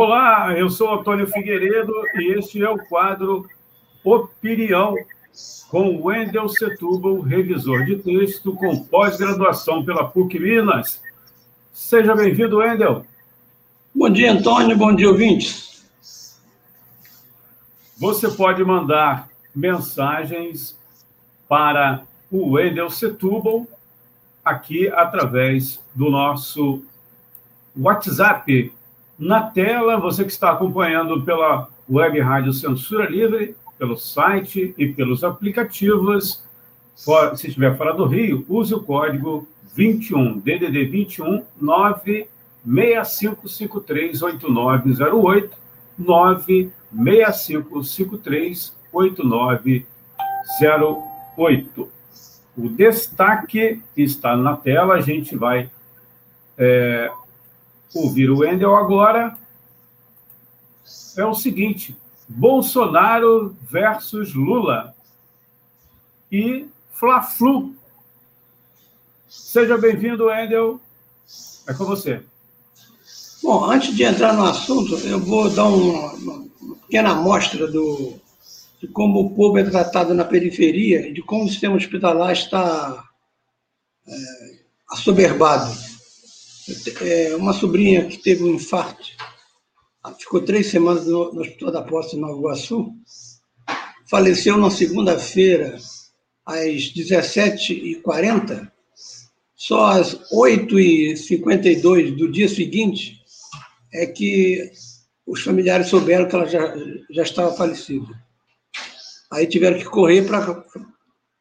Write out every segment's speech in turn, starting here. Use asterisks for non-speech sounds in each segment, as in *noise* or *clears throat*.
Olá, eu sou Antônio Figueiredo e este é o quadro Opinião com Wendel Setúbal, revisor de texto com pós-graduação pela PUC Minas. Seja bem-vindo, Wendel. Bom dia, Antônio. Bom dia, ouvintes. Você pode mandar mensagens para o Wendel Setúbal aqui através do nosso WhatsApp. Na tela, você que está acompanhando pela web rádio Censura Livre, pelo site e pelos aplicativos, se estiver fora do Rio, use o código 21 DDD 21 965538908 965538908. O destaque está na tela, a gente vai é, ouvir o Wendel agora. É o seguinte: Bolsonaro versus Lula e Fla-Flu. Seja bem-vindo, Wendel. É com você. Bom, antes de entrar no assunto, eu vou dar uma, uma pequena amostra do, de como o povo é tratado na periferia e de como o sistema hospitalar está é, assoberbado. É, uma sobrinha que teve um infarto, ficou três semanas no, no Hospital da Posse, em Nova Iguaçu, faleceu na segunda-feira, às 17h40, só às 8h52 do dia seguinte é que os familiares souberam que ela já, já estava falecida. Aí tiveram que correr para.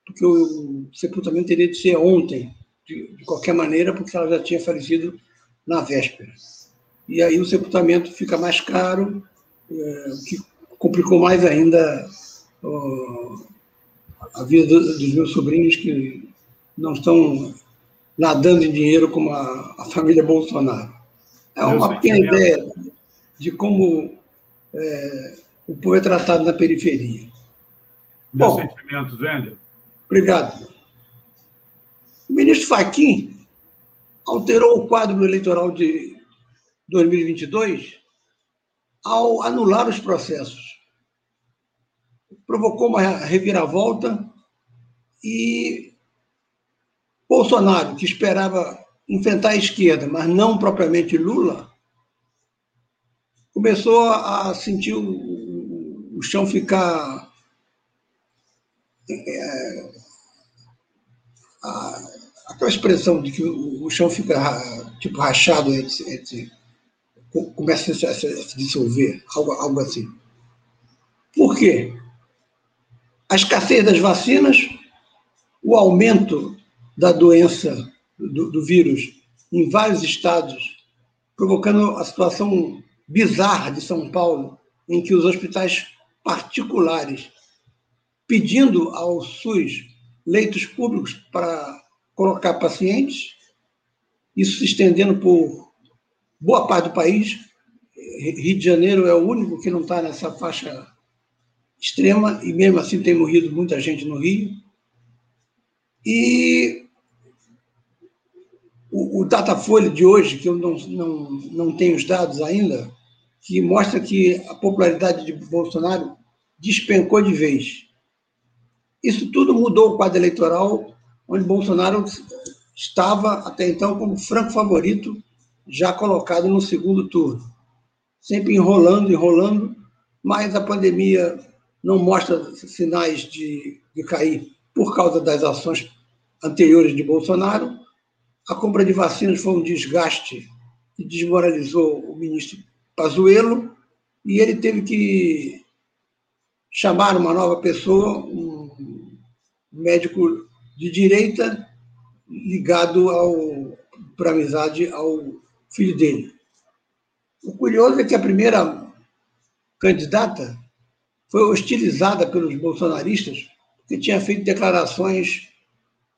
Porque o sepultamento teria de ser ontem, de, de, qualquer maneira, porque ela já tinha falecido na véspera. E aí o sepultamento fica mais caro, é, o que complicou mais ainda ó, a vida do, dos meus sobrinhos, que não estão nadando em dinheiro como a, a família Bolsonaro. É uma pequena ideia de como é, o povo é tratado na periferia. Meus Bom, sentimentos, Wender. Obrigado. O ministro Fachin alterou o quadro eleitoral de 2022 ao anular os processos. Provocou uma reviravolta e Bolsonaro, que esperava enfrentar a esquerda, mas não propriamente Lula, começou a sentir o, chão ficar é, aquela expressão de que o, chão fica tipo rachado começa a se, a se dissolver, algo, algo assim. Por quê? A escassez das vacinas, o aumento da doença, do, do vírus, em vários estados, provocando a situação bizarra de São Paulo, em que os hospitais particulares pedindo ao SUS leitos públicos para colocar pacientes, isso se estendendo por boa parte do país. Rio de Janeiro é o único que não está nessa faixa extrema, e mesmo assim tem morrido muita gente no Rio. E o, o Datafolha de hoje, que eu não, não, não tenho os dados ainda, que mostra que a popularidade de Bolsonaro despencou de vez. Isso tudo mudou o quadro eleitoral, onde Bolsonaro estava até então como franco favorito, já colocado no segundo turno. Sempre enrolando, enrolando, mas a pandemia não mostra sinais de, de cair por causa das ações anteriores de Bolsonaro. A compra de vacinas foi um desgaste que desmoralizou o ministro Pazuello e ele teve que chamar uma nova pessoa, um médico de direita ligado ao para amizade ao filho dele. O curioso é que a primeira candidata foi hostilizada pelos bolsonaristas porque tinha feito declarações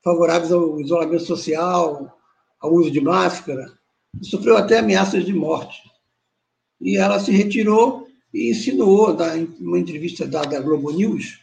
favoráveis ao isolamento social, ao uso de máscara, e sofreu até ameaças de morte. E ela se retirou e insinuou, numa entrevista dada à Globo News,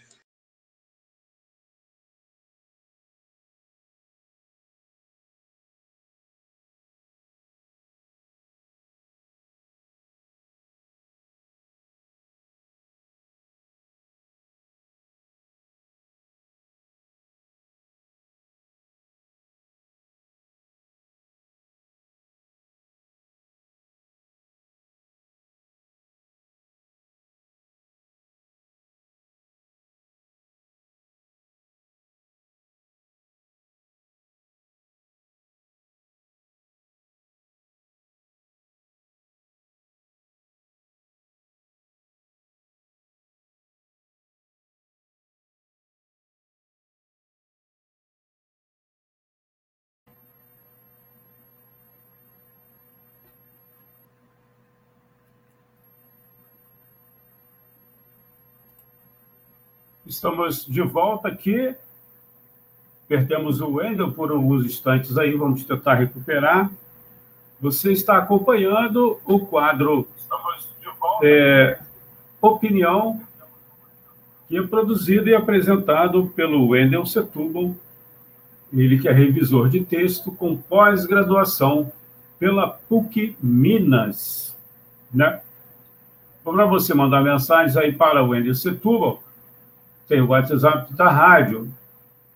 Estamos de volta aqui. Perdemos o Wendel por alguns instantes aí, vamos tentar recuperar. Você está acompanhando o quadro é, Opinião, que é produzido e apresentado pelo Wendel Setúbal, ele que é revisor de texto com pós-graduação pela PUC Minas. Né? Para você mandar mensagens aí para o Wendel Setúbal, tem o WhatsApp da rádio.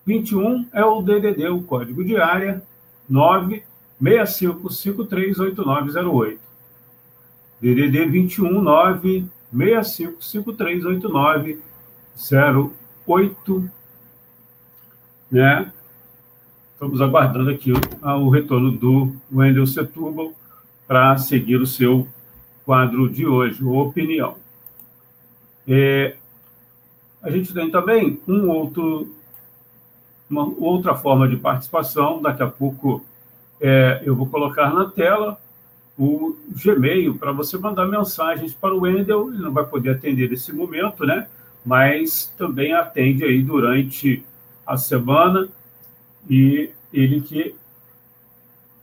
21 é o DDD, o código de área 965538908. DDD 21 965538908, né? Estamos aguardando aqui o retorno do Wendel Setúbal para seguir o seu quadro de hoje, Opinião. É, a gente tem também um outro, uma outra forma de participação. Daqui a pouco é, eu vou colocar na tela o Gmail para você mandar mensagens para o Wendel. Ele não vai poder atender nesse momento, né? Mas também atende aí durante a semana e ele que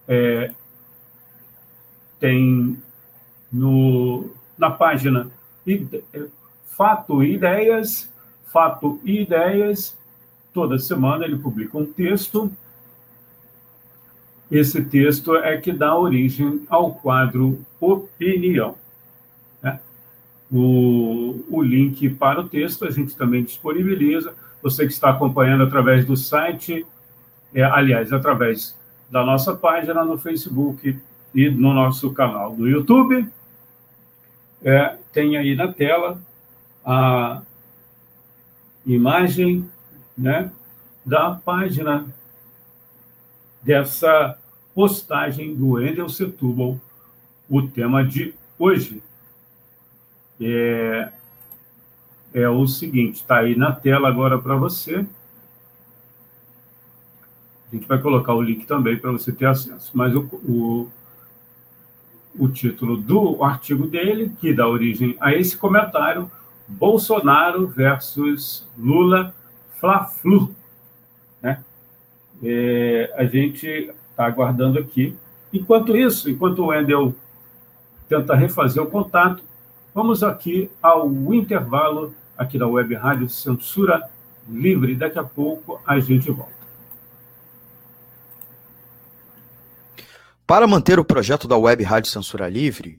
é, tem no, na página Fato Ideias, Fato e Ideias. Toda semana ele publica um texto. Esse texto é que dá origem ao quadro Opinião. Né? O, o link para o texto a gente também disponibiliza. Você que está acompanhando através do site, é, aliás, através da nossa página no Facebook e no nosso canal do YouTube, é, tem aí na tela a imagem né, da página dessa postagem do Endel Setúbal, o tema de hoje. É, é o seguinte, está aí na tela agora para você. A gente vai colocar o link também para você ter acesso. Mas o, o, o título do artigo dele, que dá origem a esse comentário, Bolsonaro versus Lula Fla-Flu. Né? É, a gente está aguardando aqui. Enquanto isso, enquanto o Wendel tenta refazer o contato, vamos aqui ao intervalo aqui da Web Rádio Censura Livre. Daqui a pouco a gente volta. Para manter o projeto da Web Rádio Censura Livre,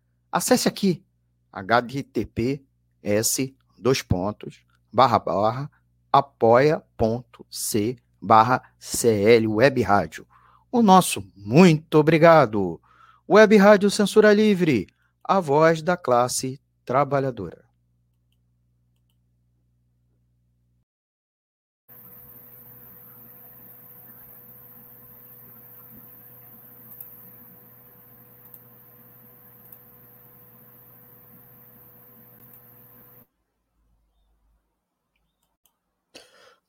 acesse aqui https dois pontos barra barra apoia.c barra CL Web Rádio. O nosso muito obrigado. Web Rádio Censura Livre, a voz da classe trabalhadora.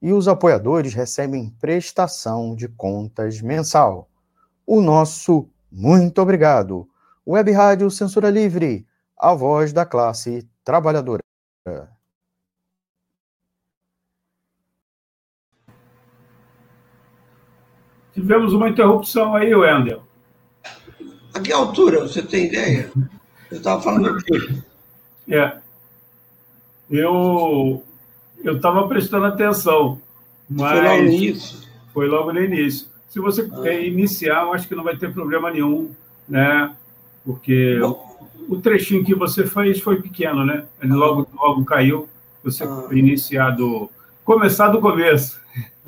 E os apoiadores recebem prestação de contas mensal. O nosso muito obrigado. Web Rádio Censura Livre, a voz da classe trabalhadora. Tivemos uma interrupção aí, Wendel. A que altura? Você tem ideia? Eu estava falando o quê? É. Eu eu estava prestando atenção, mas foi logo no início. Foi logo no início. Se você ah. iniciar, eu acho que não vai ter problema nenhum, né? Porque Bom, o trechinho que você fez foi pequeno, né? Ele ah. logo logo caiu. Você ah. iniciar do começar do começo.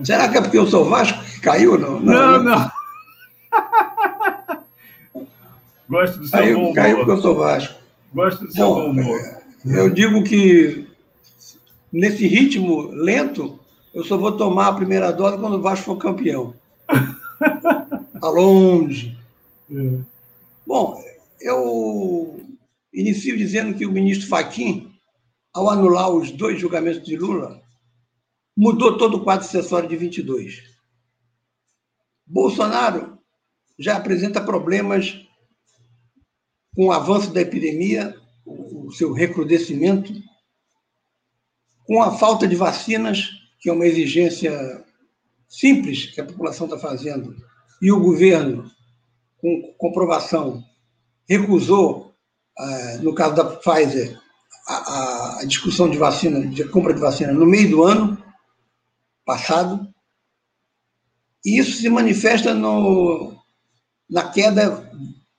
Será que é porque eu sou Vasco que caiu? Não, não. não. não. Gosto do seu caiu, bom humor. Caiu porque eu sou Vasco. Gosto do seu bom, bom humor. Eu digo que nesse ritmo lento, eu só vou tomar a primeira dose quando o Vasco for campeão. Está *laughs* longe. É. Bom, eu inicio dizendo que o ministro Faquim, ao anular os dois julgamentos de Lula, mudou todo o quadro acessório de 22. Bolsonaro já apresenta problemas com o avanço da epidemia, o seu recrudescimento, com a falta de vacinas, que é uma exigência simples que a população está fazendo, e o governo, com comprovação, recusou, ah, no caso da Pfizer, a, discussão de vacina, de compra de vacina no meio do ano passado, e isso se manifesta no, na queda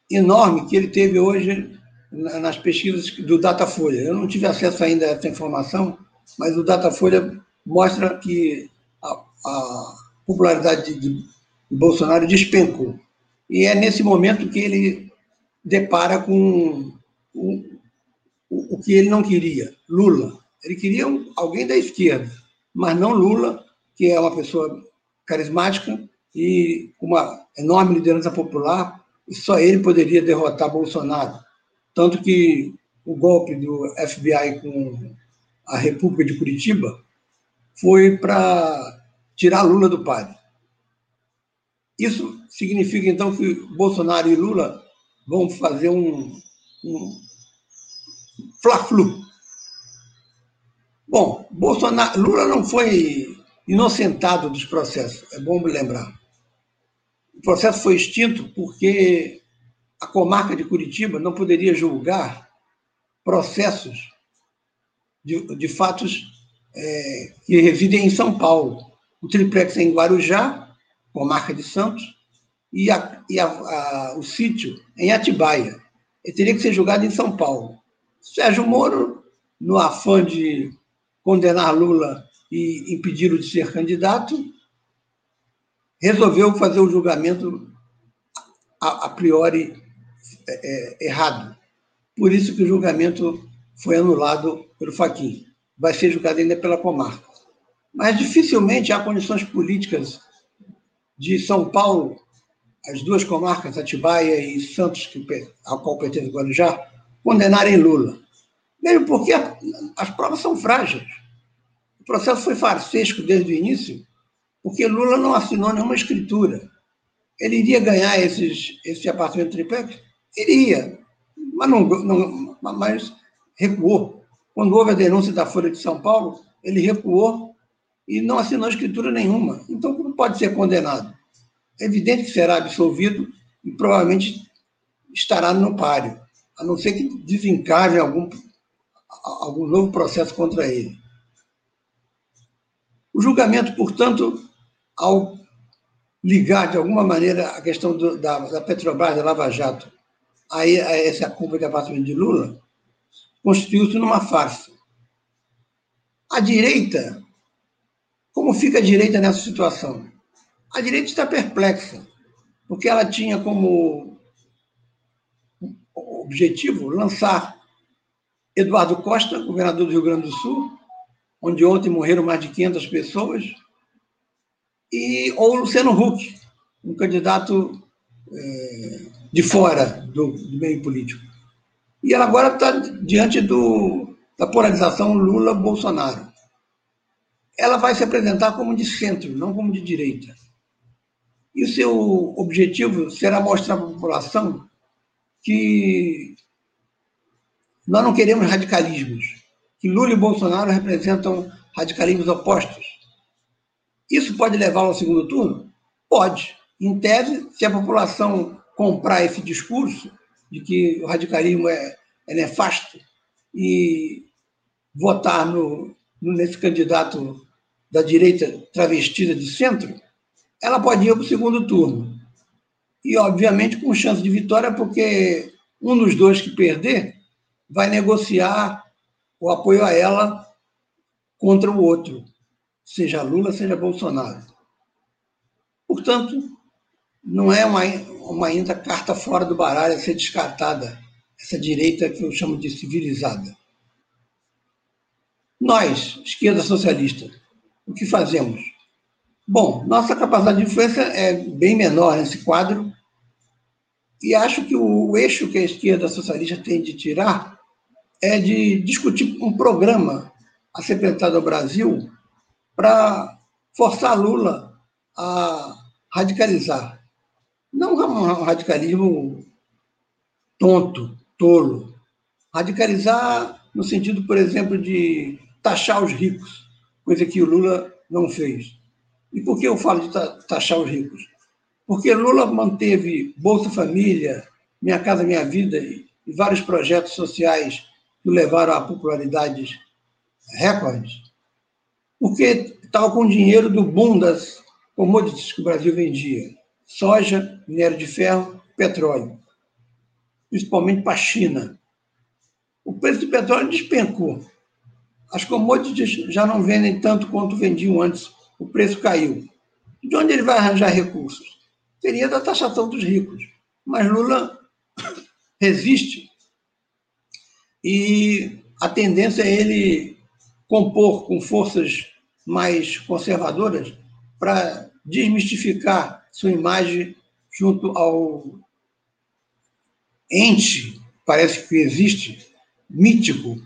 enorme que ele teve hoje nas pesquisas do Datafolha. Eu não tive acesso ainda a essa informação, mas o Datafolha mostra que a, a popularidade de, de Bolsonaro despencou. E é nesse momento que ele depara com o, o, o que ele não queria, Lula. Ele queria um, alguém da esquerda, mas não Lula, que é uma pessoa carismática e com uma enorme liderança popular, e só ele poderia derrotar Bolsonaro. Tanto que o golpe do FBI com a República de Curitiba foi para tirar Lula do padre. Isso significa, então, que Bolsonaro e Lula vão fazer um, um fla-flu. Bom, Bolsonaro, Lula não foi inocentado dos processos, é bom me lembrar. O processo foi extinto porque a comarca de Curitiba não poderia julgar processos de, de fatos é, que residem em São Paulo. O triplex é em Guarujá, comarca de Santos, e, a, e a, a, o sítio em Atibaia. Ele teria que ser julgado em São Paulo. Sérgio Moro, no afã de condenar Lula e impedi-lo de ser candidato, resolveu fazer o julgamento a, a priori é, é, errado. Por isso que o julgamento foi anulado pelo Faquim. Vai ser julgado ainda pela comarca. Mas dificilmente há condições políticas de São Paulo, as duas comarcas, Atibaia e Santos, ao qual pertence o Guarujá, condenarem Lula. Mesmo porque as provas são frágeis. O processo foi farsesco desde o início, porque Lula não assinou nenhuma escritura. Ele iria ganhar esses, esse apartamento triplex? Iria, mas, não, não, mas recuou. Quando houve a denúncia da Folha de São Paulo, ele recuou e não assinou escritura nenhuma. Então, como pode ser condenado? É evidente que será absolvido e provavelmente estará no páreo, a não ser que desencave algum, algum novo processo contra ele. O julgamento, portanto, ao ligar de alguma maneira a questão do, da, da Petrobras, da Lava Jato, a, a essa compra de apartamento de Lula, constituiu-se numa farsa. A direita, como fica a direita nessa situação? A direita está perplexa, porque ela tinha como objetivo lançar Eduardo Costa, governador do Rio Grande do Sul, onde ontem morreram mais de 500 pessoas, e ou Luciano Huck, um candidato é, de fora do, do meio político. E ela agora está diante do, da polarização Lula-Bolsonaro. ela vai se apresentar como de centro, não como de direita. E seu objetivo será mostrar para a população que nós não queremos radicalismos, que Lula e Bolsonaro representam radicalismos opostos. Isso pode levá-lo ao segundo turno? Pode. Em tese, se a população comprar esse discurso de que o radicalismo é, é nefasto e votar no, nesse candidato da direita travestida de centro, ela pode ir para o segundo turno. E, obviamente, com chance de vitória, porque um dos dois que perder vai negociar o apoio a ela contra o outro, seja Lula, seja Bolsonaro. Portanto, não é uma, uma ainda carta fora do baralho a ser descartada, essa direita que eu chamo de civilizada. Nós, esquerda socialista, o que fazemos? Bom, nossa capacidade de influência é bem menor nesse quadro, e acho que o, o eixo que a esquerda socialista tem de tirar é de discutir um programa a ser apresentado ao Brasil para forçar Lula a radicalizar. Não um radicalismo tonto, tolo. Radicalizar no sentido, por exemplo, de taxar os ricos, coisa que o Lula não fez. E por que eu falo de taxar os ricos? Porque Lula manteve Bolsa Família, Minha Casa Minha Vida e vários projetos sociais que levaram a popularidades recordes, porque estava com dinheiro do boom das commodities que o Brasil vendia: soja, minério de ferro, petróleo, principalmente para a China. O preço do petróleo despencou. As commodities já não vendem tanto quanto vendiam antes o preço caiu. De onde ele vai arranjar recursos? Seria da taxação dos ricos. Mas Lula *coughs* resiste e a tendência é ele compor com forças mais conservadoras para desmistificar sua imagem junto ao ente, parece que existe, mítico,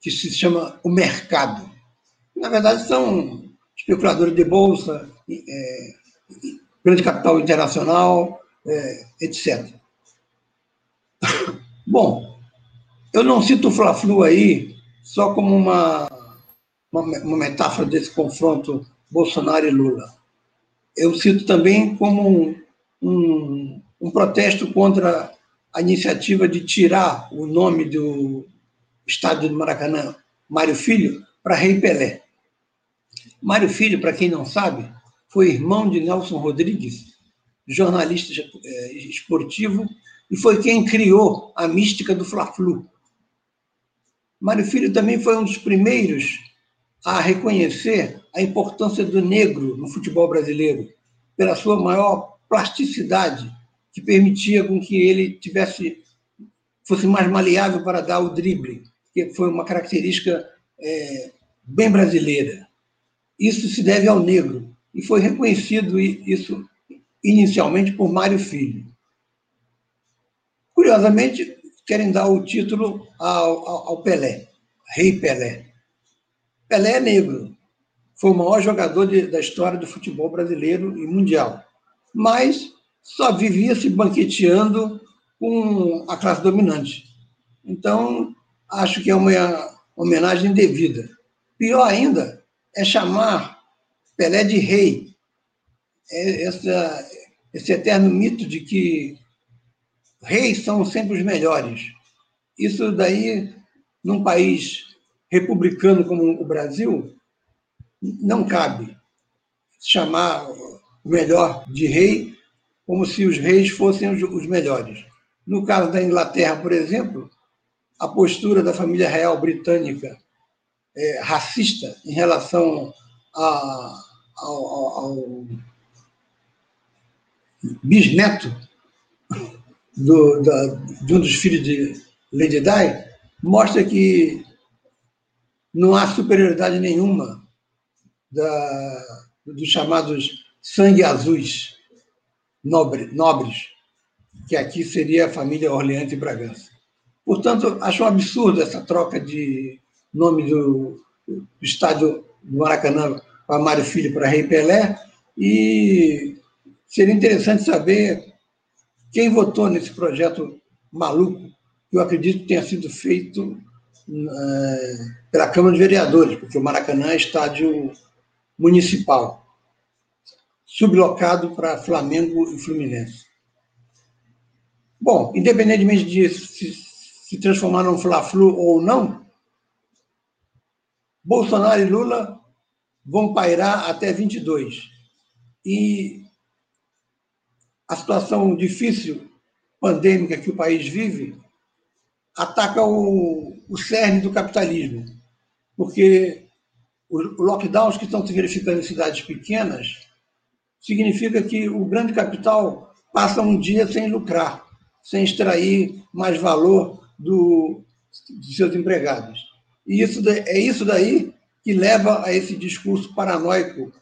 que se chama o mercado. Na verdade, são especuladores de bolsa, é, grande capital internacional, é, etc. *laughs* Bom, eu não cito o Fla-Flu aí só como uma, uma, uma, metáfora desse confronto Bolsonaro e Lula. Eu cito também como um, um, um protesto contra a iniciativa de tirar o nome do estádio do Maracanã, Mário Filho, para Rei Pelé. Mário Filho, para quem não sabe, foi irmão de Nelson Rodrigues, jornalista é, esportivo, e foi quem criou a mística do Fla-Flu. Mário Filho também foi um dos primeiros a reconhecer a importância do negro no futebol brasileiro, pela sua maior plasticidade, que permitia com que ele tivesse fosse mais maleável para dar o drible, que foi uma característica é, bem brasileira. Isso se deve ao negro, e foi reconhecido isso inicialmente por Mário Filho. Curiosamente, querem dar o título ao, ao Pelé, Rei Pelé. Pelé é negro, foi o maior jogador de, da história do futebol brasileiro e mundial, mas só vivia se banqueteando com a classe dominante. Então, acho que é uma homenagem devida. Pior ainda é chamar Pelé de rei. É essa, esse eterno mito de que reis são sempre os melhores. Isso daí, num país republicano como o Brasil, não cabe chamar o melhor de rei como se os reis fossem os melhores. No caso da Inglaterra, por exemplo, a postura da família real britânica é, racista em relação a, ao, ao, bisneto do, da, de um dos filhos de Lady Di, mostra que não há superioridade nenhuma da, dos chamados sangue azuis nobre, nobres, que aqui seria a família Orleans e Bragança. Portanto, acho um absurdo essa troca de nome do, do estádio do Maracanã para Mário Filho, para Rei Pelé, e seria interessante saber quem votou nesse projeto maluco, que eu acredito que tenha sido feito é, pela Câmara de Vereadores, porque o Maracanã é estádio municipal, sublocado para Flamengo e Fluminense. Bom, independentemente de se, se transformar num Fla-Flu ou não, Bolsonaro e Lula vão pairar até 22. E a situação difícil, pandêmica que o país vive, ataca o, o cerne do capitalismo. Porque os lockdowns que estão se verificando em cidades pequenas significa que o grande capital passa um dia sem lucrar, sem extrair mais valor do, de seus empregados. E isso, é isso daí que leva a esse discurso paranoico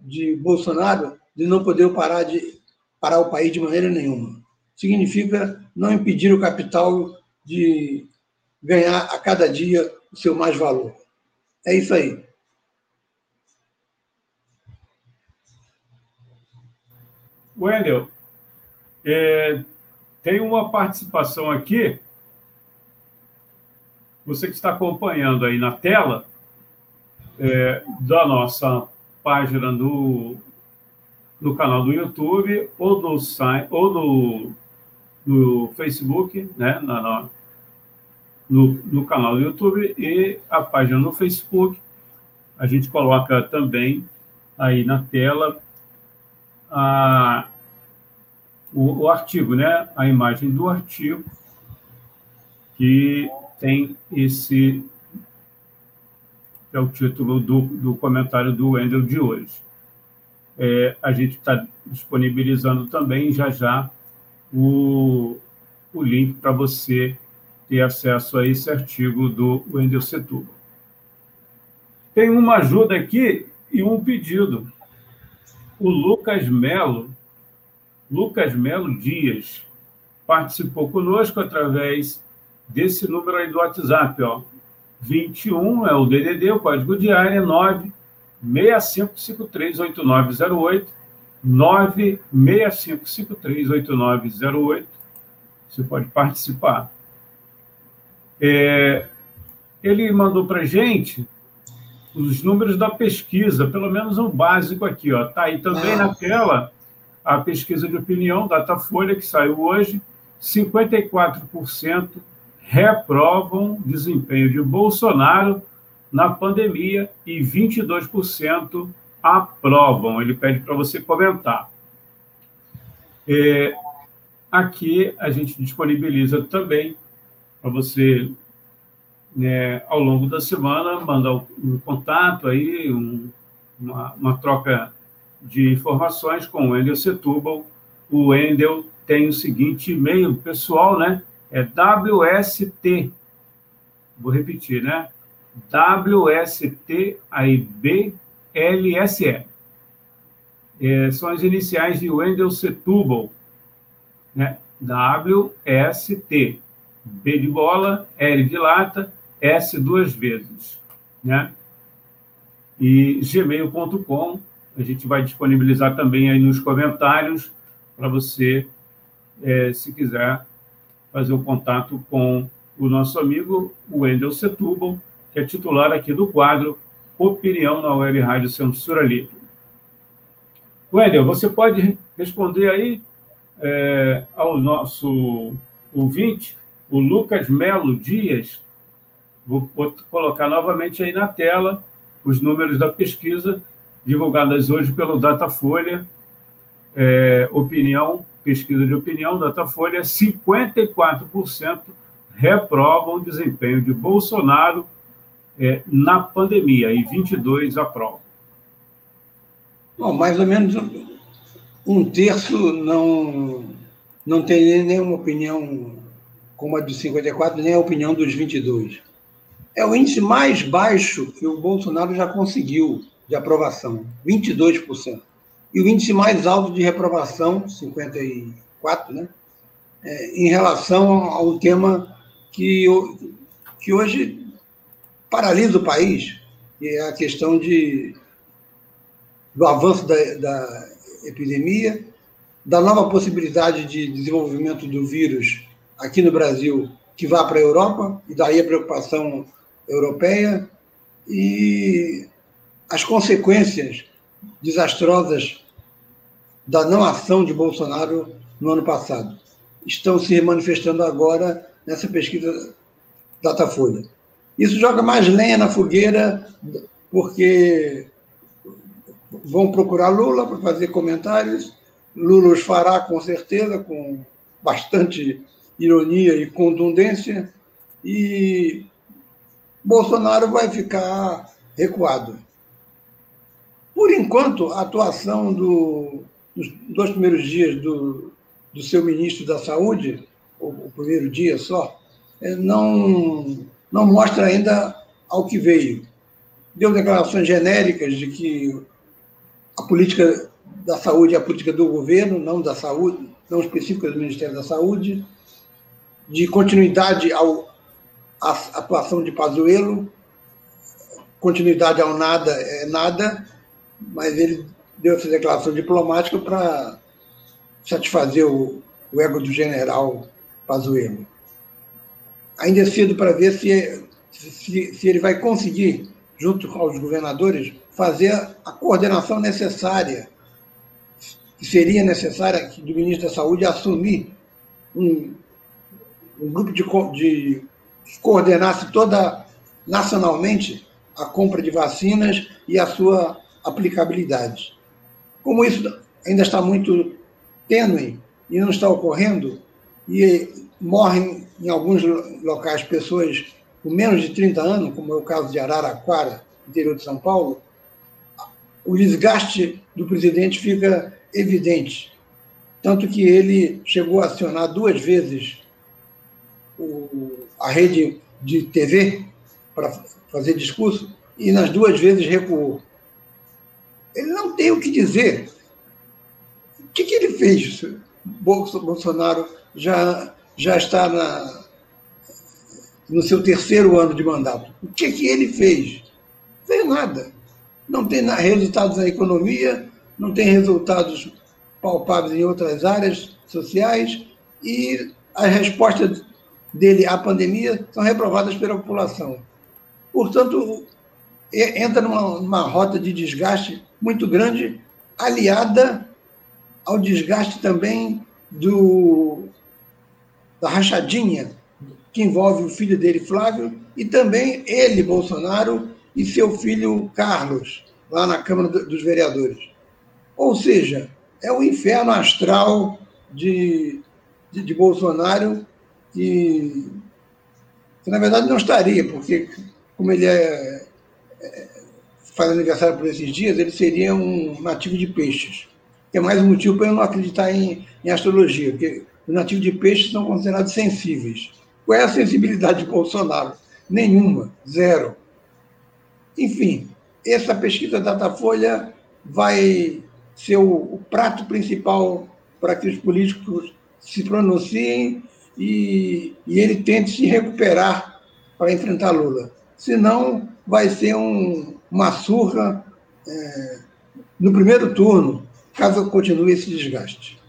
de Bolsonaro de não poder parar, de, parar o país de maneira nenhuma. Significa não impedir o capital de ganhar a cada dia o seu mais valor. É isso aí. Wendel, é, tem uma participação aqui. Você que está acompanhando aí na tela é, da nossa página no, no canal do YouTube ou no, ou Facebook, né, na no, no canal do YouTube e a página no Facebook. A gente coloca também aí na tela a, o, o artigo, né? A imagem do artigo que tem esse que é o título do, do comentário do Wendel de hoje. É, a gente está disponibilizando também já já o, o link para você ter acesso a esse artigo do Wendel Setúbal. Tem uma ajuda aqui e um pedido. O Lucas Melo, Lucas Melo Dias, participou conosco através desse número aí do WhatsApp, ó. 21 é o DDD, o código de área 9 65538908 965538908. Você pode participar. É, ele mandou para gente os números da pesquisa, pelo menos o básico aqui. Está aí também ah. na tela a pesquisa de opinião, Datafolha, que saiu hoje. 54% reprovam desempenho de Bolsonaro na pandemia e 22% aprovam. Ele pede para você comentar. É, aqui a gente disponibiliza também para você, né, ao longo da semana, mandar um contato aí, um, uma, uma, troca de informações com o Wendel Setúbal. O Wendel tem o seguinte e-mail pessoal, né? É WST, vou repetir, né? WST, aí BLSE. É, são as iniciais de Wendel Setúbal, né? WST. B de bola, L de lata, S duas vezes, né? E gmail.com, a gente vai disponibilizar também aí nos comentários para você, é, se quiser, fazer o um contato com o nosso amigo Wendel Setúbal, que é titular aqui do quadro Opinião na Web Rádio Censura Livre. Wendel, você pode responder aí é, ao nosso ouvinte o Lucas Melo Dias, vou colocar novamente aí na tela os números da pesquisa divulgadas hoje pelo Datafolha, é, opinião, pesquisa de opinião, Datafolha, 54% reprovam o desempenho de Bolsonaro é, na pandemia e 22 aprovam. Bom, mais ou menos um terço não, não tem nenhuma opinião como a de 54, nem a opinião dos 22. É o índice mais baixo que o Bolsonaro já conseguiu de aprovação, 22%. E o índice mais alto de reprovação, 54%, né? É, em relação ao tema que, que hoje paralisa o país, que é a questão de, do avanço da, da epidemia, da nova possibilidade de desenvolvimento do vírus aqui no Brasil, que vá para a Europa, e daí a preocupação europeia, e as consequências desastrosas da não ação de Bolsonaro no ano passado. Estão se manifestando agora nessa pesquisa Datafolha. Isso joga mais lenha na fogueira, porque vão procurar Lula para fazer comentários. Lula os fará com certeza, com bastante ironia e contundência, e Bolsonaro vai ficar recuado. Por enquanto, a atuação do, dos dois primeiros dias do, do seu ministro da Saúde, o, o primeiro dia só, é, não, não mostra ainda ao que veio. Deu declarações genéricas de que a política da saúde é a política do governo, não da saúde, não específica do Ministério da Saúde, de continuidade ao, à atuação de Pazuello, continuidade ao nada é nada, mas ele deu essa declaração diplomática para satisfazer o, o, ego do general Pazuello. Ainda é cedo para ver se, se, se ele vai conseguir, junto com os governadores, fazer a coordenação necessária, que seria necessária do ministro da Saúde assumir um, um grupo de, de coordenasse toda nacionalmente a compra de vacinas e a sua aplicabilidade. Como isso ainda está muito tênue e não está ocorrendo, e morrem em alguns locais pessoas com menos de 30 anos, como é o caso de Araraquara, interior de São Paulo, o desgaste do presidente fica evidente. Tanto que ele chegou a acionar duas vezes o, a rede de TV para fazer discurso e nas duas vezes recuou. Ele não tem o que dizer. O que, que ele fez? Bolsonaro já, já está na, no seu terceiro ano de mandato. O que, que ele fez? Não fez nada. Não tem resultados na economia, não tem resultados palpáveis em outras áreas sociais e as respostas dele à pandemia são reprovadas pela população. Portanto, entra numa, numa rota de desgaste muito grande, aliada ao desgaste também do, da rachadinha que envolve o filho dele, Flávio, e também ele, Bolsonaro, e seu filho Carlos, lá na Câmara dos Vereadores. Ou seja, é o inferno astral de, de, de Bolsonaro que, que, na verdade, não estaria, porque, como ele é, é, faz aniversário por esses dias, ele seria um nativo de peixes. É mais um motivo para eu não acreditar em, em astrologia, porque os nativos de peixes são considerados sensíveis. Qual é a sensibilidade de Bolsonaro? Nenhuma, zero. Enfim, essa pesquisa Datafolha vai ser o, o prato principal para que os políticos se pronunciem e, e ele tente se recuperar para enfrentar Lula. Senão, vai ser um, uma surra é, no primeiro turno, caso continue esse desgaste.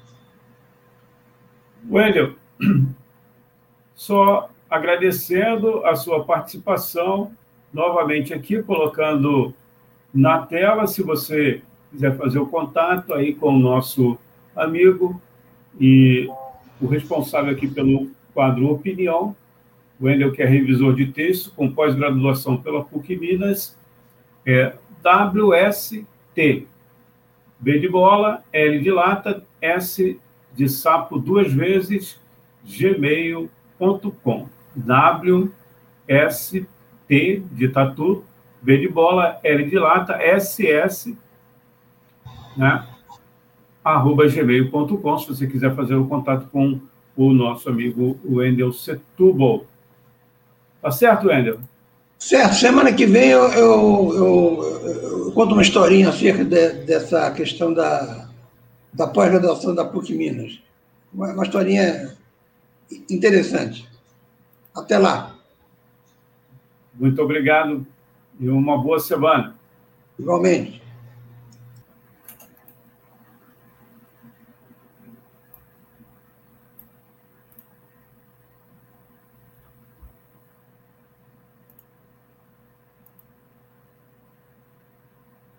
Wendel, *clears throat* só agradecendo a sua participação novamente aqui, colocando na tela, se você quiser fazer o contato aí com o nosso amigo e o responsável aqui pelo quadro Opinião, o Wendel, que é revisor de texto, com pós-graduação pela PUC Minas, é WST. B de bola, L de lata, S de sapo duas vezes, gmail.com. WST de tatu, B de bola, L de lata, SS, né? Arroba gmail.com, se você quiser fazer o um contato com o nosso amigo Wendel Setúbal. Tá certo, Wendel? Certo. Semana que vem eu, eu, eu, eu conto uma historinha acerca de, dessa questão da, da pós-graduação da PUC Minas. Uma, uma historinha interessante. Até lá. Muito obrigado, e uma boa semana. Igualmente.